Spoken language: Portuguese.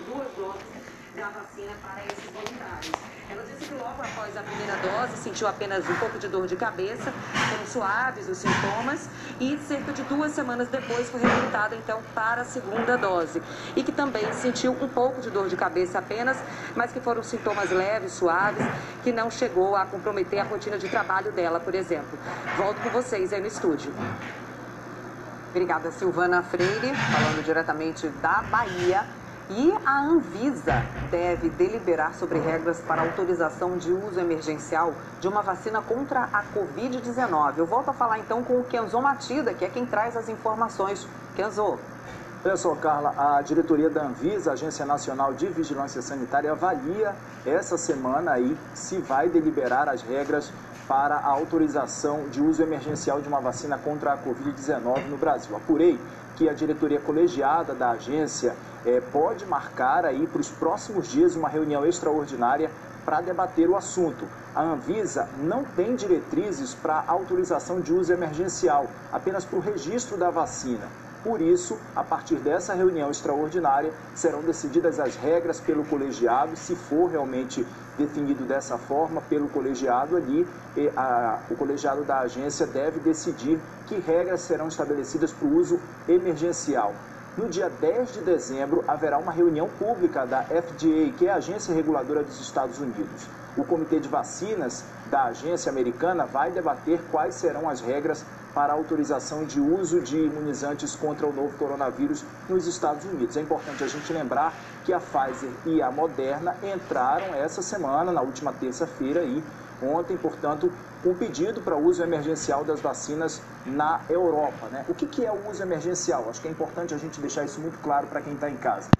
duas doses da vacina para esses voluntários. Ela disse que logo após a primeira dose sentiu apenas um pouco de dor de cabeça, foram suaves os sintomas e cerca de duas semanas depois foi recrutada então para a segunda dose e que também sentiu um pouco de dor de cabeça apenas, mas que foram sintomas leves, suaves, que não chegou a comprometer a rotina de trabalho dela, por exemplo. Volto com vocês aí no estúdio. Obrigada, Silvana Freire, falando diretamente da Bahia. E a Anvisa deve deliberar sobre regras para autorização de uso emergencial de uma vacina contra a Covid-19. Eu volto a falar então com o Kenzo Matida, que é quem traz as informações. Kenzo. Olha só, Carla, a diretoria da Anvisa, Agência Nacional de Vigilância Sanitária, avalia essa semana aí se vai deliberar as regras para a autorização de uso emergencial de uma vacina contra a Covid-19 no Brasil. Apurei que a diretoria colegiada da agência é, pode marcar aí para os próximos dias uma reunião extraordinária para debater o assunto. A Anvisa não tem diretrizes para autorização de uso emergencial, apenas para o registro da vacina. Por isso, a partir dessa reunião extraordinária, serão decididas as regras pelo colegiado, se for realmente definido dessa forma pelo colegiado ali, a, o colegiado da agência deve decidir que regras serão estabelecidas para o uso emergencial. No dia 10 de dezembro, haverá uma reunião pública da FDA, que é a agência reguladora dos Estados Unidos. O Comitê de Vacinas da agência americana vai debater quais serão as regras para autorização de uso de imunizantes contra o novo coronavírus nos Estados Unidos. É importante a gente lembrar que a Pfizer e a Moderna entraram essa semana, na última terça-feira, aí, ontem, portanto, um pedido para uso emergencial das vacinas na Europa. Né? O que é o uso emergencial? Acho que é importante a gente deixar isso muito claro para quem está em casa.